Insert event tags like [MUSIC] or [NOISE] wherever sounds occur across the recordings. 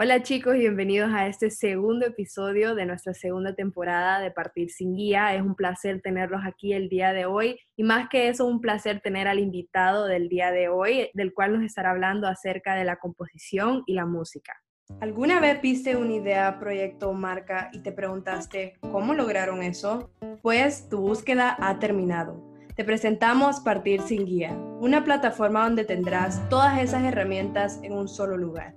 Hola chicos bienvenidos a este segundo episodio de nuestra segunda temporada de Partir sin Guía. Es un placer tenerlos aquí el día de hoy y más que eso, un placer tener al invitado del día de hoy, del cual nos estará hablando acerca de la composición y la música. ¿Alguna vez viste una idea, proyecto o marca y te preguntaste cómo lograron eso? Pues tu búsqueda ha terminado. Te presentamos Partir sin Guía, una plataforma donde tendrás todas esas herramientas en un solo lugar.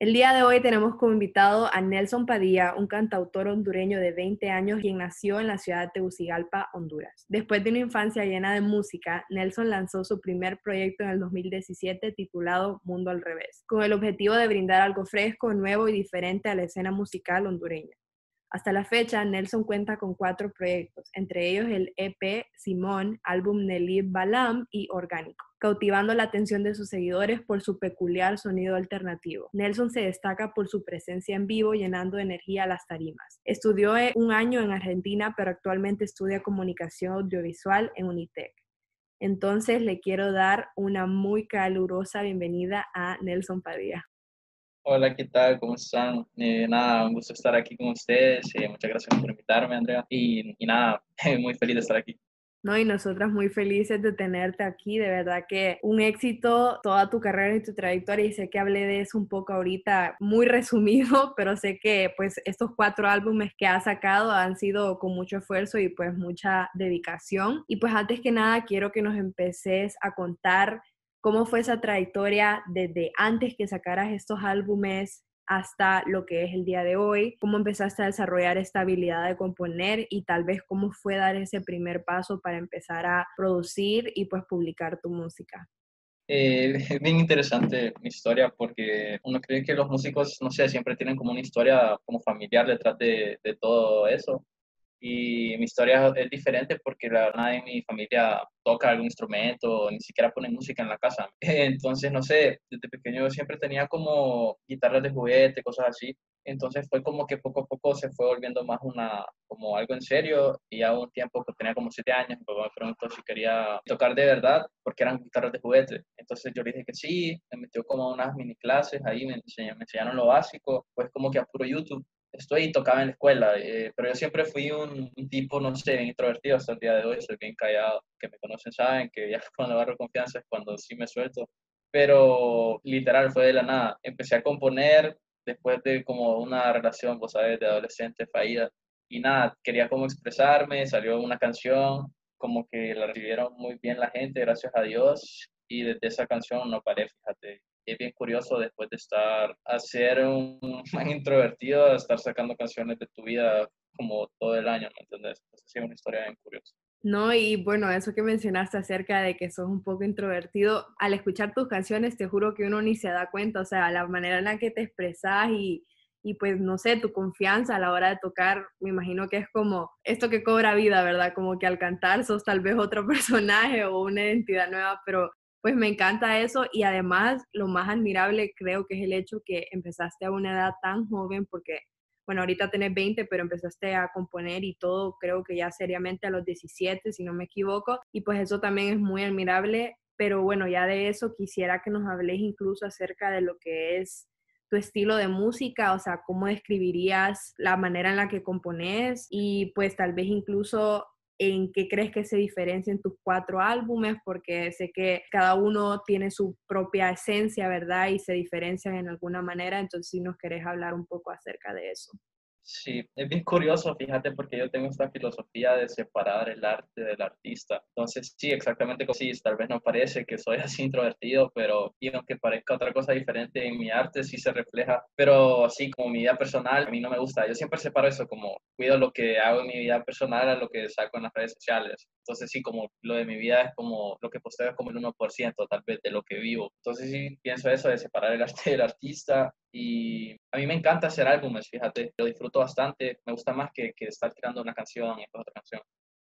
El día de hoy tenemos como invitado a Nelson Padilla, un cantautor hondureño de 20 años quien nació en la ciudad de Tegucigalpa, Honduras. Después de una infancia llena de música, Nelson lanzó su primer proyecto en el 2017 titulado Mundo al Revés, con el objetivo de brindar algo fresco, nuevo y diferente a la escena musical hondureña. Hasta la fecha, Nelson cuenta con cuatro proyectos, entre ellos el EP Simón, álbum Nelly Balam y Orgánico, cautivando la atención de sus seguidores por su peculiar sonido alternativo. Nelson se destaca por su presencia en vivo, llenando de energía las tarimas. Estudió eh, un año en Argentina, pero actualmente estudia comunicación audiovisual en Unitec. Entonces le quiero dar una muy calurosa bienvenida a Nelson Padilla. Hola, ¿qué tal? ¿Cómo están? Eh, nada, un gusto estar aquí con ustedes. Eh, muchas gracias por invitarme, Andrea. Y, y nada, [LAUGHS] muy feliz de estar aquí. No, y nosotras muy felices de tenerte aquí, de verdad que un éxito toda tu carrera y tu trayectoria y sé que hablé de eso un poco ahorita, muy [LAUGHS] resumido, pero sé que pues estos cuatro álbumes que has sacado han sido con mucho esfuerzo y pues mucha dedicación. Y pues antes que nada quiero que nos empeces a contar cómo fue esa trayectoria desde antes que sacaras estos álbumes hasta lo que es el día de hoy, cómo empezaste a desarrollar esta habilidad de componer y tal vez cómo fue dar ese primer paso para empezar a producir y pues publicar tu música. Eh, es bien interesante mi historia porque uno cree que los músicos, no sé, siempre tienen como una historia como familiar detrás de, de todo eso. Y mi historia es diferente porque la verdad en mi familia toca algún instrumento, ni siquiera pone música en la casa. [LAUGHS] Entonces, no sé, desde pequeño siempre tenía como guitarras de juguete, cosas así. Entonces fue como que poco a poco se fue volviendo más una, como algo en serio y a un tiempo que tenía como siete años, me preguntó si quería tocar de verdad porque eran guitarras de juguete. Entonces yo le dije que sí, me metió como a unas mini clases, ahí me, enseñaron, me enseñaron lo básico, pues como que a puro YouTube estoy tocaba en la escuela, eh, pero yo siempre fui un, un, tipo, no sé, introvertido hasta el día de hoy, soy bien callado, que me conocen saben que ya cuando agarro confianza es cuando sí me suelto, pero literal fue de la nada, empecé a componer después de como una relación, vos sabes, de adolescente fallida, y nada, quería como expresarme, salió una canción, como que la recibieron muy bien la gente, gracias a Dios, y desde esa canción no paré, fíjate, es bien curioso después de estar, a ser un [LAUGHS] más introvertido, a estar sacando canciones de tu vida como todo el año, ¿me entiendes? Entonces es una historia bien curiosa. No, y bueno, eso que mencionaste acerca de que sos un poco introvertido, al escuchar tus canciones te juro que uno ni se da cuenta, o sea, la manera en la que te expresas y, y pues no sé, tu confianza a la hora de tocar, me imagino que es como esto que cobra vida, ¿verdad? Como que al cantar sos tal vez otro [LAUGHS] personaje o una identidad nueva, pero pues me encanta eso y además lo más admirable creo que es el hecho que empezaste a una edad tan joven porque, bueno, ahorita tenés 20, pero empezaste a componer y todo creo que ya seriamente a los 17, si no me equivoco, y pues eso también es muy admirable, pero bueno, ya de eso quisiera que nos hables incluso acerca de lo que es tu estilo de música, o sea, cómo describirías la manera en la que compones y pues tal vez incluso en qué crees que se diferencian tus cuatro álbumes, porque sé que cada uno tiene su propia esencia, ¿verdad? Y se diferencian en alguna manera, entonces si nos querés hablar un poco acerca de eso. Sí, es bien curioso, fíjate, porque yo tengo esta filosofía de separar el arte del artista. Entonces, sí, exactamente como sí, tal vez no parece que soy así introvertido, pero y aunque parezca otra cosa diferente en mi arte, sí se refleja. Pero así como mi vida personal, a mí no me gusta. Yo siempre separo eso, como cuido lo que hago en mi vida personal a lo que saco en las redes sociales. Entonces, sí, como lo de mi vida es como lo que posteo es como el 1% tal vez de lo que vivo. Entonces, sí, pienso eso de separar el arte del artista y a mí me encanta hacer álbumes, fíjate, lo disfruto bastante, me gusta más que, que estar tirando una canción y otra canción.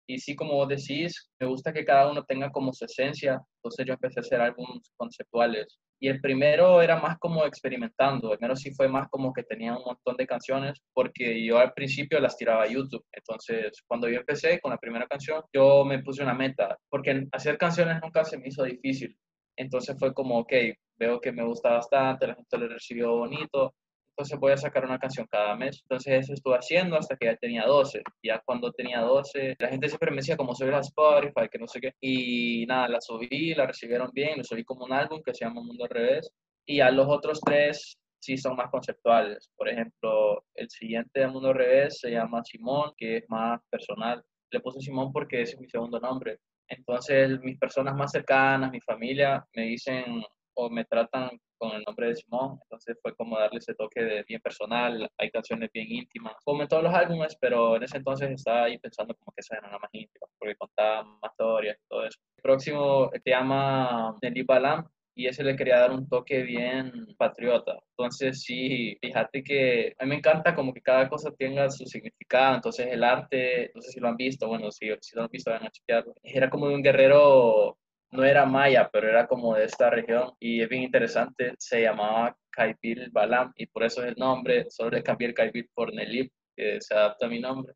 Y sí, como vos decís, me gusta que cada uno tenga como su esencia, entonces yo empecé a hacer álbumes conceptuales. Y el primero era más como experimentando, el primero sí fue más como que tenía un montón de canciones, porque yo al principio las tiraba a YouTube. Entonces, cuando yo empecé con la primera canción, yo me puse una meta, porque hacer canciones nunca se me hizo difícil. Entonces fue como, ok, veo que me gusta bastante, la gente lo recibió bonito, entonces voy a sacar una canción cada mes. Entonces eso estuve haciendo hasta que ya tenía 12. Ya cuando tenía 12, la gente siempre me decía como soy la Spotify, que no sé qué. Y nada, la subí, la recibieron bien, lo subí como un álbum que se llama Mundo al Revés. Y a los otros tres sí son más conceptuales. Por ejemplo, el siguiente de Mundo al Revés se llama Simón, que es más personal. Le puse Simón porque ese es mi segundo nombre. Entonces, mis personas más cercanas, mi familia, me dicen o me tratan con el nombre de Simón, entonces fue como darle ese toque de bien personal, hay canciones bien íntimas, como en todos los álbumes, pero en ese entonces estaba ahí pensando como que esa era una más íntima, porque contaba más historias todo eso. El próximo se llama Nelly Balam, y ese le quería dar un toque bien patriota. Entonces, sí, fíjate que a mí me encanta como que cada cosa tenga su significado. Entonces, el arte, no sé si lo han visto, bueno, si, si lo han visto, van a chequearlo. Era como de un guerrero no era maya, pero era como de esta región y es bien interesante. Se llamaba Kaipil Balam y por eso es el nombre. Solo le cambié el Kaipil por Nelip, que se adapta a mi nombre.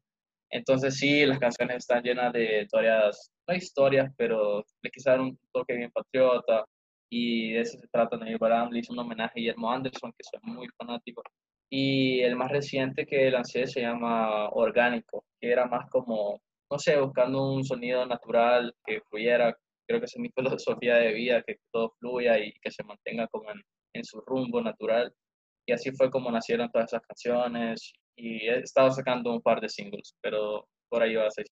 Entonces sí, las canciones están llenas de historias, no historias, pero le quise dar un toque bien patriota y de eso se trata. Nelip Balam le hizo un homenaje a Guillermo Anderson, que soy muy fanático. Y el más reciente que lancé se llama Orgánico, que era más como, no sé, buscando un sonido natural que fluyera creo que esa es mi [LAUGHS] filosofía de vida, que todo fluya y que se mantenga como en, en su rumbo natural. Y así fue como nacieron todas esas canciones y he estado sacando un par de singles, pero por ahí va a ser.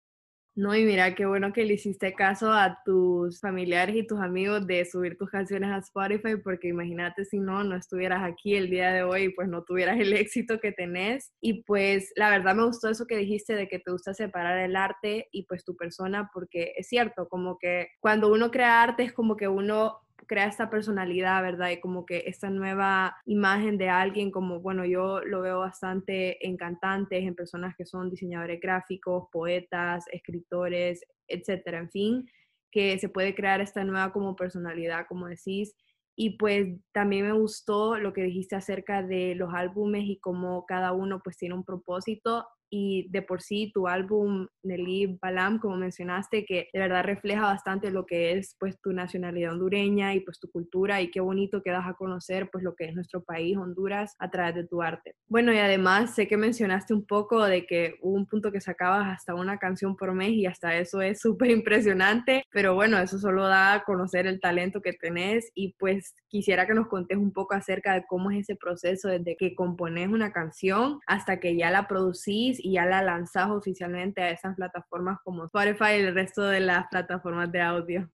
No, y mira, qué bueno que le hiciste caso a tus familiares y tus amigos de subir tus canciones a Spotify, porque imagínate si no, no estuvieras aquí el día de hoy, pues no tuvieras el éxito que tenés. Y pues la verdad me gustó eso que dijiste de que te gusta separar el arte y pues tu persona, porque es cierto, como que cuando uno crea arte es como que uno crea esta personalidad, ¿verdad? Y como que esta nueva imagen de alguien, como, bueno, yo lo veo bastante en cantantes, en personas que son diseñadores gráficos, poetas, escritores, etcétera, en fin, que se puede crear esta nueva como personalidad, como decís. Y pues también me gustó lo que dijiste acerca de los álbumes y cómo cada uno pues tiene un propósito y de por sí tu álbum Nelly Balam, como mencionaste, que de verdad refleja bastante lo que es pues tu nacionalidad hondureña y pues tu cultura y qué bonito que das a conocer pues lo que es nuestro país, Honduras, a través de tu arte. Bueno, y además sé que mencionaste un poco de que hubo un punto que sacabas hasta una canción por mes y hasta eso es súper impresionante, pero bueno, eso solo da a conocer el talento que tenés y pues quisiera que nos contes un poco acerca de cómo es ese proceso desde que compones una canción hasta que ya la producís y ya la lanzas oficialmente a esas plataformas como Spotify y el resto de las plataformas de audio.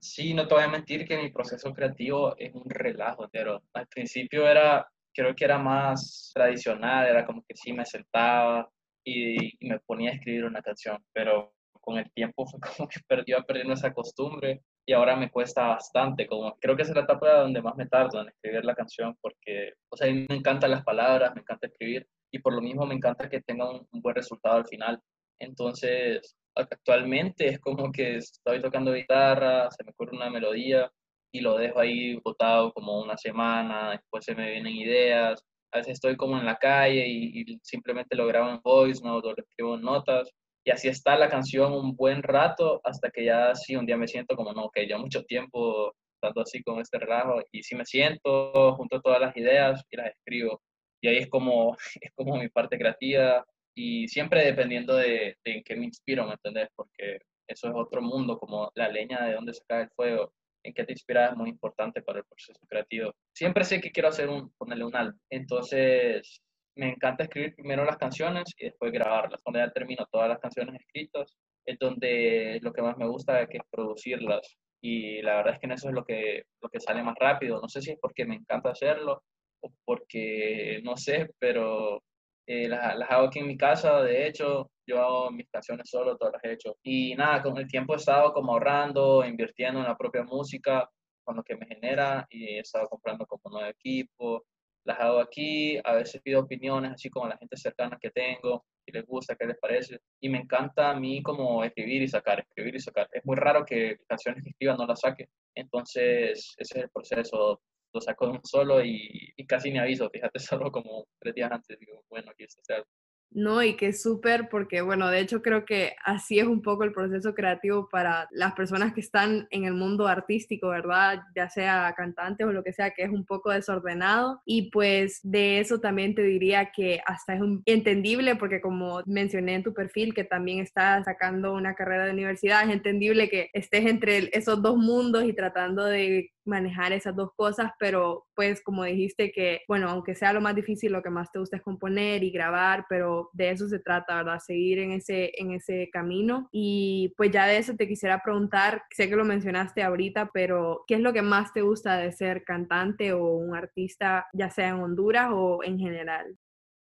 Sí, no te voy a mentir que mi proceso creativo es un relajo, pero al principio era, creo que era más tradicional, era como que sí me sentaba y, y me ponía a escribir una canción, pero con el tiempo fue [LAUGHS] como que perdió perdiendo esa costumbre y ahora me cuesta bastante, como creo que es la etapa donde más me tardo en escribir la canción porque, o sea, a mí me encantan las palabras, me encanta escribir, y por lo mismo me encanta que tenga un, buen resultado al final. Entonces, actualmente es como que estoy tocando guitarra, se me ocurre una melodía y lo dejo ahí botado como una semana, después se me vienen ideas, a veces estoy como en la calle y, simplemente lo grabo en voice note o lo escribo en notas y así está la canción un buen rato hasta que ya sí un día me siento como no, que ya mucho tiempo estando así con este relajo y si me siento junto todas las ideas y las escribo y ahí es como, [LAUGHS] es como mi parte creativa y siempre dependiendo de, de en qué me inspiro, ¿me entendés? Porque eso es otro mundo, como la leña de dónde se cae el fuego, en qué te inspiras es muy importante para el proceso creativo. Siempre sé que quiero hacer un, ponerle un álbum, entonces me encanta escribir primero las canciones y después grabarlas. Cuando ya termino todas las canciones escritas, es donde lo que más me gusta es, que producirlas. Y la verdad es que en eso es lo que, lo que sale más rápido. No sé si es porque me encanta hacerlo o porque, no sé, pero eh, las, las, hago aquí en mi casa. De hecho, yo hago mis canciones solo, todas las he hecho. Y nada, con el tiempo he estado como ahorrando, invirtiendo en la propia música, con lo que me genera y he estado comprando como nuevo equipo, las hago aquí, a veces pido opiniones, así como la gente cercana que tengo, si les gusta, qué les parece. Y me encanta a mí como escribir y sacar, escribir y sacar. Es muy raro que canciones que escriba no las saque. Entonces, ese es el proceso. Lo saco de un solo y, y casi ni aviso. Fíjate, [LAUGHS] solo como tres días antes digo, bueno, aquí está. No, y que es súper porque, bueno, de hecho creo que así es un poco el proceso creativo para las personas que están en el mundo artístico, ¿verdad? Ya sea cantantes o lo que sea, que es un poco desordenado. Y pues de eso también te diría que hasta es entendible porque como mencioné en tu perfil que también estás sacando una carrera de universidad, es entendible que estés entre esos dos mundos y tratando de manejar esas dos cosas, pero pues como dijiste que, bueno, aunque sea lo más difícil, lo que más te gusta es componer y grabar, pero de eso se trata, ¿verdad? Seguir en ese, en ese camino. Y pues ya de eso te quisiera preguntar, sé que lo mencionaste ahorita, pero ¿qué es lo que más te gusta de ser cantante o un artista, ya sea en Honduras o en general?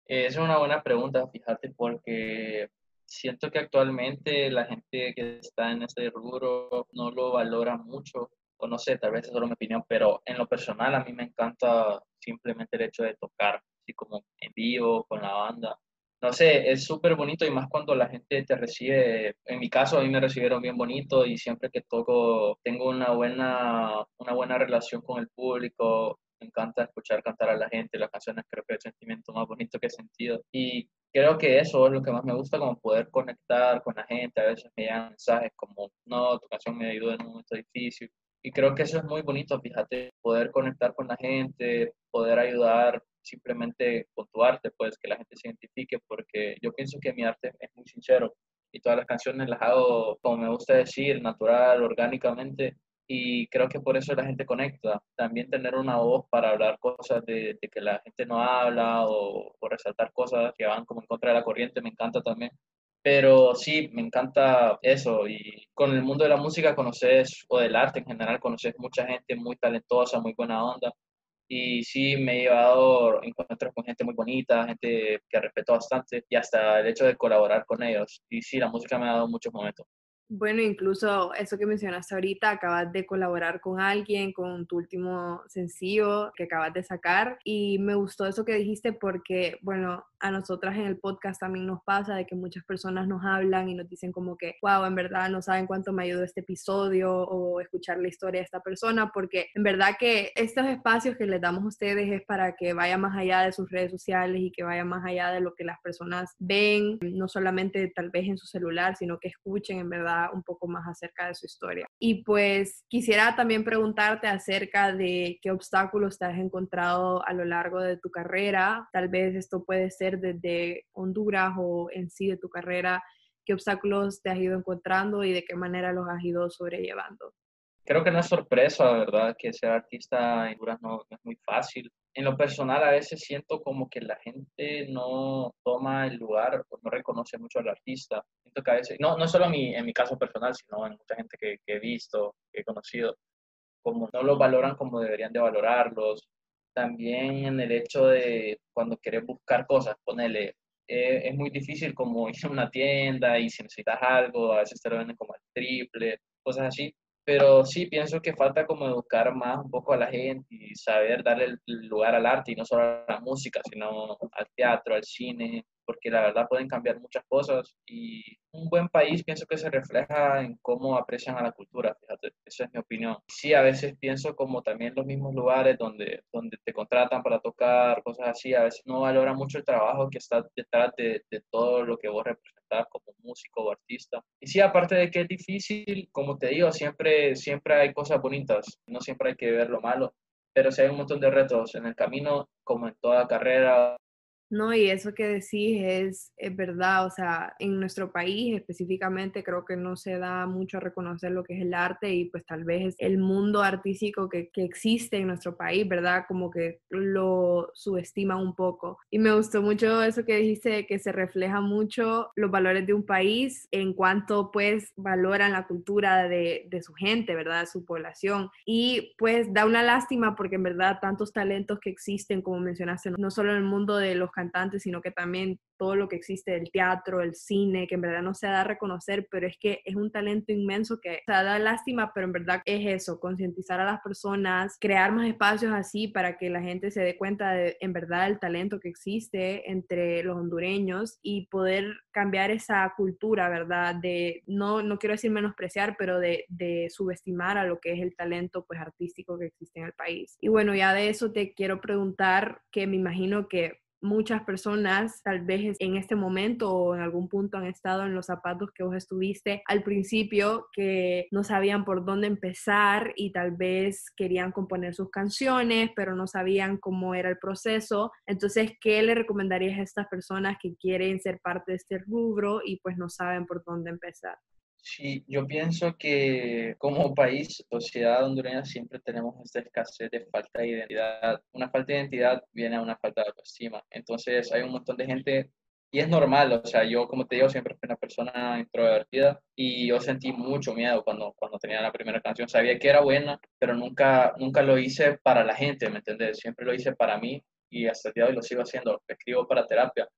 Es una buena pregunta, fíjate, porque siento que actualmente la gente que está en ese rubro no lo valora mucho o no sé, tal vez es solo mi opinión, pero en lo personal a mí me encanta simplemente el hecho de tocar, así como en vivo, con la banda. No sé, es súper bonito y más cuando la gente te recibe, en mi caso a mí me recibieron bien bonito y siempre que toco tengo una buena, una buena relación con el público, me encanta escuchar cantar a la gente, las canciones creo que es el sentimiento más bonito que he sentido. Y creo que eso es lo que más me gusta, como poder conectar con la gente, a veces me llegan mensajes como, no, tu canción me ayudó en un momento difícil, y creo que eso es muy bonito, fíjate, poder conectar con la gente, poder ayudar simplemente con tu arte, pues que la gente se identifique, porque yo pienso que mi arte es muy sincero y todas las canciones las hago, como me gusta decir, natural, orgánicamente, y creo que por eso la gente conecta. También tener una voz para hablar cosas de, que la gente no habla o, o, resaltar cosas que van como en contra de la corriente me encanta también. Pero sí, me encanta eso y con el mundo de la música conoces, o del arte en general, conoces mucha gente muy talentosa, muy buena onda. Y sí, me he llevado encuentros con gente muy bonita, gente que respeto bastante y hasta el hecho de colaborar con ellos. Y sí, la música me ha dado muchos momentos. Bueno, incluso eso que mencionaste ahorita, acabas de colaborar con alguien con tu último sencillo que acabas de sacar y me gustó eso que dijiste porque, bueno, a nosotras en el podcast también nos pasa de que muchas personas nos hablan y nos dicen como que, wow, en verdad no saben cuánto me ayudó este episodio o escuchar la historia de esta persona, porque en verdad que estos espacios que les damos a ustedes es para que vaya más allá de sus redes sociales y que vaya más allá de lo que las personas ven, no solamente tal vez en su celular, sino que escuchen en verdad un poco más acerca de su historia. Y pues quisiera también preguntarte acerca de qué obstáculos te has encontrado a lo largo de tu carrera, tal vez esto puede ser desde Honduras o en sí de tu carrera? ¿Qué obstáculos te has ido encontrando y de qué manera los has ido sobrellevando? Creo que no es sorpresa, ¿verdad? Que ser artista en Honduras no, es muy fácil. En lo personal, a veces siento como que la gente no toma el lugar, no reconoce mucho al artista. Siento que a veces, no, no solo en mi, caso personal, sino en mucha gente que, que he visto, que he conocido, como no los valoran como deberían de valorarlos, también en el hecho de cuando quieres buscar cosas, ponele, eh, es muy difícil como [LAUGHS] ir a una tienda y si necesitas algo, a veces te lo venden como al triple, cosas así. Pero sí, pienso que falta como educar más un poco a la gente y saber darle el lugar al arte y no solo a la música, sino al teatro, al cine, porque la verdad pueden cambiar muchas cosas y un buen país pienso que se refleja en cómo aprecian a la cultura, fíjate, esa es mi opinión. Sí, a veces pienso como también los mismos lugares donde, donde te contratan para tocar, cosas así, a veces no valora mucho el trabajo que está detrás de, de todo lo que vos representás como músico o artista. Y sí, aparte de que es difícil, como te digo, siempre, siempre hay cosas bonitas, no siempre hay que ver lo malo, pero sí hay un montón de retos en el camino, como en toda carrera No, y eso que decís es, es, verdad, o sea, en nuestro país específicamente creo que no se da mucho a reconocer lo que es el arte y pues tal vez el mundo artístico que, que existe en nuestro país, ¿verdad? Como que lo subestima un poco. Y me gustó mucho eso que dijiste, que se refleja mucho los valores de un país en cuanto pues valoran la cultura de, de su gente, ¿verdad? De su población. Y pues da una lástima porque en verdad tantos talentos que existen, como mencionaste, no solo en el mundo de los cantantes, sino que también todo lo que existe del teatro, el cine, que en verdad no se da a reconocer, pero es que es un talento inmenso que se da lástima, pero en verdad es eso, concientizar a las personas, crear más espacios así para que la gente se dé cuenta de en verdad el talento que existe entre los hondureños y poder cambiar esa cultura, ¿verdad? De, no, no quiero decir menospreciar, pero de, de subestimar a lo que es el talento pues artístico que existe en el país. Y bueno, ya de eso te quiero preguntar, que me imagino que muchas personas tal vez en este momento o en algún punto han estado en los zapatos que vos estuviste al principio que no sabían por dónde empezar y tal vez querían componer sus canciones pero no sabían cómo era el proceso. Entonces, ¿qué le recomendarías a estas personas que quieren ser parte de este rubro y pues no saben por dónde empezar? Sí, yo pienso que como país, sociedad hondureña, siempre tenemos esta escasez de falta de identidad. Una falta de identidad viene a una falta de autoestima. Entonces hay un montón de gente y es normal, o sea, yo como te digo, siempre fui una persona introvertida y yo sentí mucho miedo cuando, cuando tenía la primera canción. Sabía que era buena, pero nunca, nunca lo hice para la gente, ¿me entiendes? Siempre lo hice para mí y hasta el día de hoy lo sigo haciendo, escribo para terapia.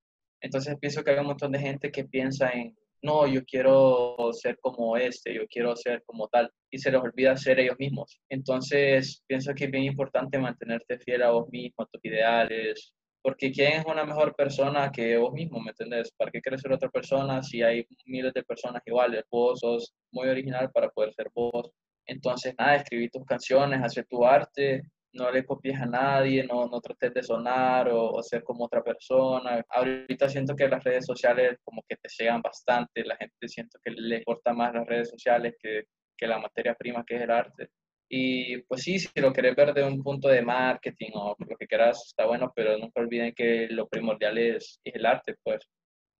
Entonces pienso que hay un montón de gente que piensa en no, yo quiero ser como este, yo quiero ser como tal, y se les olvida ser ellos mismos. Entonces, pienso que es bien importante mantenerte fiel a vos mismo, a tus ideales, porque ¿quién es una mejor persona que vos mismo, me entendés? ¿Para qué quieres ser otra persona si hay miles de personas iguales? Vos sos muy original para poder ser vos. Entonces, nada, escribí tus canciones, hacer tu arte, no le copies a nadie, no, no trates de sonar o, ser como otra persona. Ahorita siento que las redes sociales como que te llegan bastante, la gente siento que le importa más las redes sociales que, que la materia prima que es el arte. Y pues sí, si lo querés ver de un punto de marketing o lo que quieras, está bueno, pero nunca olviden que lo primordial es, es el arte, pues.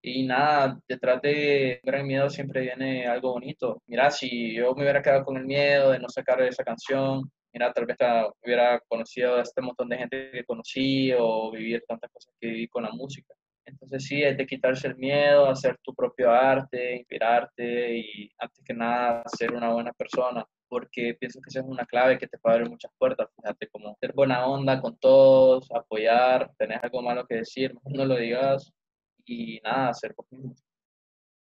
Y nada, detrás de gran miedo siempre viene algo bonito. Mira, si yo me hubiera quedado con el miedo de no sacar esa canción, mira, tal vez hubiera conocido a este montón de gente que conocí o vivir tantas cosas que viví con la música. Entonces sí, es de quitarse el miedo, hacer tu propio arte, inspirarte y antes que nada ser una buena persona, porque pienso que esa es una clave que te puede abrir muchas puertas, fíjate, como ser buena onda con todos, apoyar, tener algo malo que decir, no lo digas y nada, ser vos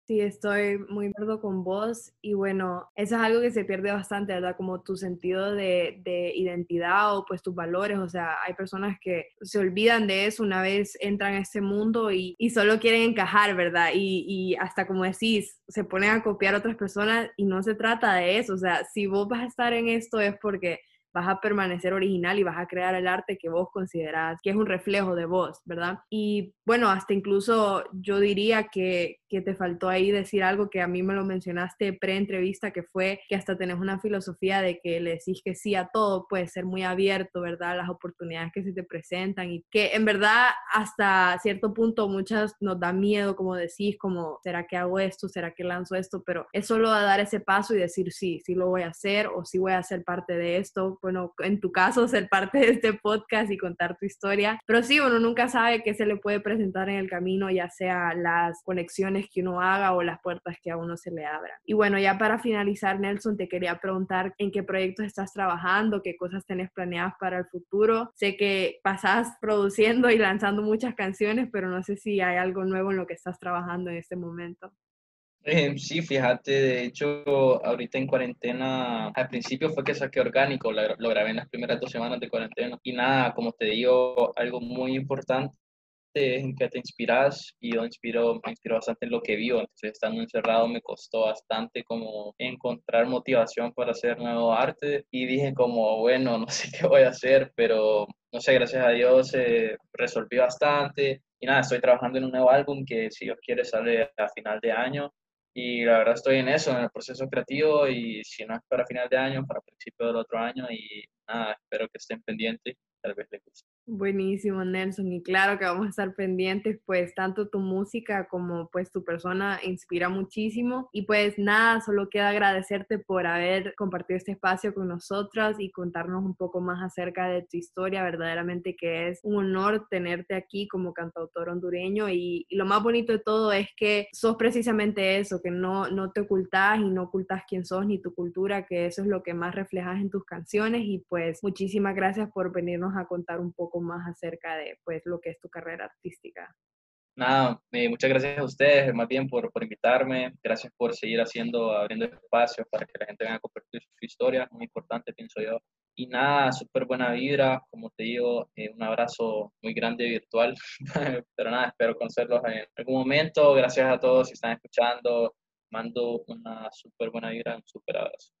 Sí, estoy muy de acuerdo con vos y bueno, eso es algo que se pierde bastante, ¿verdad? Como tu sentido de, de, identidad o pues tus valores, o sea, hay personas que se olvidan de eso una vez entran a este mundo y, y solo quieren encajar, ¿verdad? Y, y, hasta como decís, se ponen a copiar a otras personas y no se trata de eso, o sea, si vos vas a estar en esto es porque vas a permanecer original y vas a crear el arte que vos considerás que es un reflejo de vos, ¿verdad? Y bueno, hasta incluso yo diría que, que te faltó ahí decir algo que a mí me lo mencionaste pre-entrevista, que fue que hasta tenés una filosofía de que le decís que sí a todo, puede ser muy abierto, ¿verdad? Las oportunidades que se te presentan y que en verdad hasta cierto punto muchas nos da miedo, como decís, como, ¿será que hago esto? ¿Será que lanzo esto? Pero es solo a dar ese paso y decir, sí, sí lo voy a hacer o sí voy a ser parte de esto bueno, en tu caso, [LAUGHS] ser parte de este podcast y contar tu historia. Pero sí, uno nunca sabe qué se le puede presentar en el camino, ya sea las conexiones que uno haga o las puertas que a uno se le abran. Y bueno, ya para finalizar, Nelson, te quería preguntar en qué proyectos estás trabajando, qué cosas tenés planeadas para el futuro. Sé que pasás produciendo y lanzando muchas canciones, pero no sé si hay algo nuevo en lo que estás trabajando en este momento. Eh, sí, fíjate, de hecho, ahorita en cuarentena, al principio fue que saqué orgánico, lo, grabé en las primeras dos semanas de cuarentena. Y nada, como te digo, algo muy importante en que te inspiras y yo inspiro, me inspiro bastante en lo que vivo. Entonces, estando encerrado me costó bastante como encontrar motivación para hacer nuevo arte y dije como, bueno, no sé qué voy a hacer, pero no sé, gracias a Dios eh, resolví bastante. Y nada, estoy trabajando en un nuevo álbum que si Dios quiere sale a final de año y la verdad estoy en eso, en el proceso creativo y si no es para final de año, para principio del otro año y nada, espero que estén pendientes. tal vez les guste. Buenísimo, Nelson. Y claro que vamos a estar pendientes, pues tanto tu música como pues tu persona inspira muchísimo. Y pues nada, solo queda agradecerte por haber compartido este espacio con nosotras y contarnos un poco más acerca de tu historia. Verdaderamente que es un honor tenerte aquí como cantautor hondureño. Y, y lo más bonito de todo es que sos precisamente eso, que no, no te ocultas y no ocultas quién sos ni tu cultura, que eso es lo que más reflejas en tus canciones. Y pues muchísimas gracias por venirnos a contar un poco más acerca de pues lo que es tu carrera artística. Nada, eh, muchas gracias a ustedes, más bien por, por invitarme, gracias por seguir haciendo, abriendo espacios para que la gente venga a compartir su historia, muy importante pienso yo. Y nada, súper buena vibra, como te digo, eh, un abrazo muy grande virtual, [LAUGHS] pero nada, espero conocerlos en algún momento, gracias a todos si están escuchando, mando una súper buena vibra, un súper abrazo.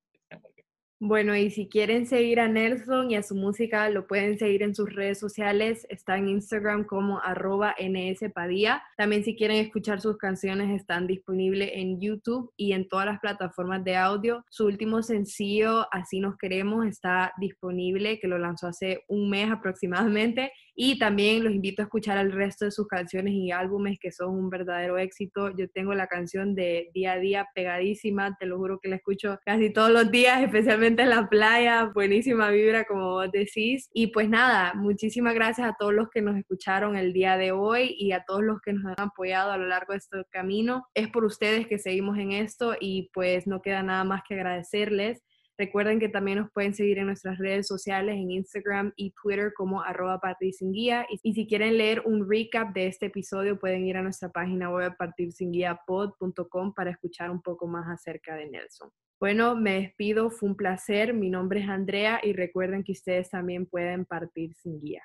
Bueno, y si quieren seguir a Nelson y a su música, lo pueden seguir en sus redes sociales. Está en Instagram como arroba nspadía. También si quieren escuchar sus canciones, están disponibles en YouTube y en todas las plataformas de audio. Su último sencillo, Así nos queremos, está disponible, que lo lanzó hace un mes aproximadamente. Y también los invito a escuchar el resto de sus canciones y álbumes que son un verdadero éxito. Yo tengo la canción de Día a Día pegadísima, te lo juro que la escucho casi todos los días, [LAUGHS] especialmente en la playa. Buenísima vibra, como vos decís. Y pues nada, muchísimas gracias a todos los que nos escucharon el día de hoy y a todos los que nos han apoyado a lo largo de este camino. Es por ustedes que seguimos en esto y pues no queda nada más que agradecerles. Recuerden que también nos pueden seguir en nuestras redes sociales, en Instagram y Twitter como arroba guía. Y, si quieren leer un recap de este episodio, pueden ir a nuestra página web partirsinguiapod.com para escuchar un poco más acerca de Nelson. Bueno, me despido, fue un placer. Mi nombre es Andrea y recuerden que ustedes también pueden partir sin guía.